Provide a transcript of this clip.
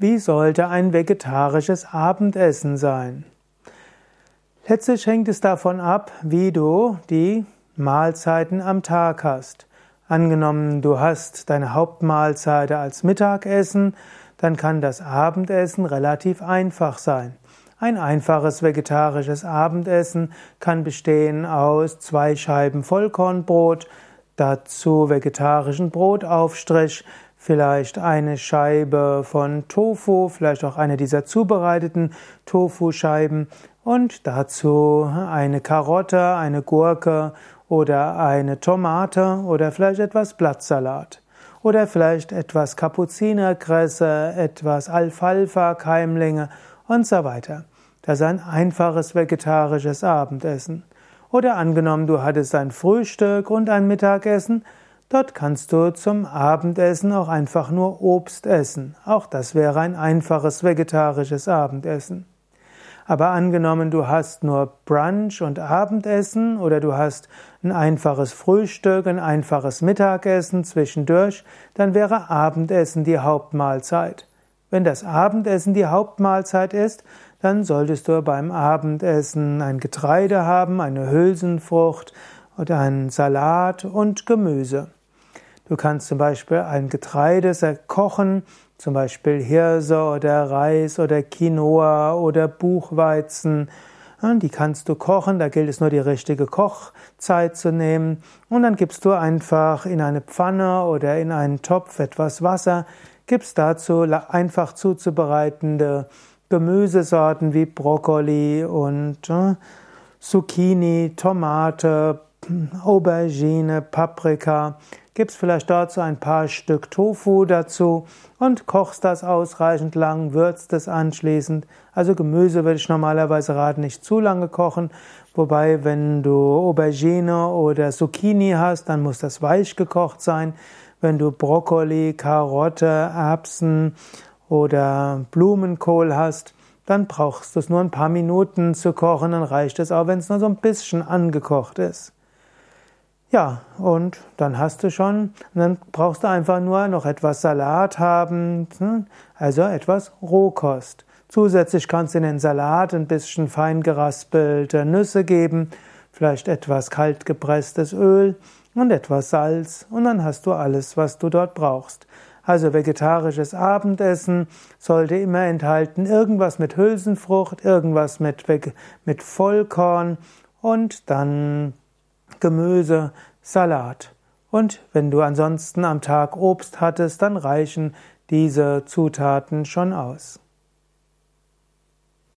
Wie sollte ein vegetarisches Abendessen sein? Letztlich hängt es davon ab, wie du die Mahlzeiten am Tag hast. Angenommen, du hast deine Hauptmahlzeit als Mittagessen, dann kann das Abendessen relativ einfach sein. Ein einfaches vegetarisches Abendessen kann bestehen aus zwei Scheiben Vollkornbrot, dazu vegetarischen Brotaufstrich, vielleicht eine Scheibe von Tofu, vielleicht auch eine dieser zubereiteten Tofu-Scheiben und dazu eine Karotte, eine Gurke oder eine Tomate oder vielleicht etwas Blattsalat oder vielleicht etwas Kapuzinerkresse, etwas Alfalfa-Keimlinge und so weiter. Das ist ein einfaches vegetarisches Abendessen. Oder angenommen, du hattest ein Frühstück und ein Mittagessen, Dort kannst du zum Abendessen auch einfach nur Obst essen. Auch das wäre ein einfaches vegetarisches Abendessen. Aber angenommen, du hast nur Brunch und Abendessen oder du hast ein einfaches Frühstück, ein einfaches Mittagessen zwischendurch, dann wäre Abendessen die Hauptmahlzeit. Wenn das Abendessen die Hauptmahlzeit ist, dann solltest du beim Abendessen ein Getreide haben, eine Hülsenfrucht oder einen Salat und Gemüse. Du kannst zum Beispiel ein Getreide kochen, zum Beispiel Hirse oder Reis oder Quinoa oder Buchweizen. Die kannst du kochen, da gilt es nur die richtige Kochzeit zu nehmen. Und dann gibst du einfach in eine Pfanne oder in einen Topf etwas Wasser, gibst dazu einfach zuzubereitende Gemüsesorten wie Brokkoli und Zucchini, Tomate, Aubergine, Paprika gibst vielleicht dazu ein paar Stück Tofu dazu und kochst das ausreichend lang, würzt es anschließend. Also Gemüse würde ich normalerweise raten, nicht zu lange kochen, wobei wenn du Aubergine oder Zucchini hast, dann muss das weich gekocht sein. Wenn du Brokkoli, Karotte, Erbsen oder Blumenkohl hast, dann brauchst du es nur ein paar Minuten zu kochen, dann reicht es auch, wenn es nur so ein bisschen angekocht ist. Ja, und dann hast du schon, dann brauchst du einfach nur noch etwas Salat haben, hm, also etwas Rohkost. Zusätzlich kannst du in den Salat ein bisschen fein geraspelte Nüsse geben, vielleicht etwas kalt gepresstes Öl und etwas Salz und dann hast du alles, was du dort brauchst. Also vegetarisches Abendessen sollte immer enthalten irgendwas mit Hülsenfrucht, irgendwas mit, mit Vollkorn und dann Gemüse, Salat. Und wenn du ansonsten am Tag Obst hattest, dann reichen diese Zutaten schon aus.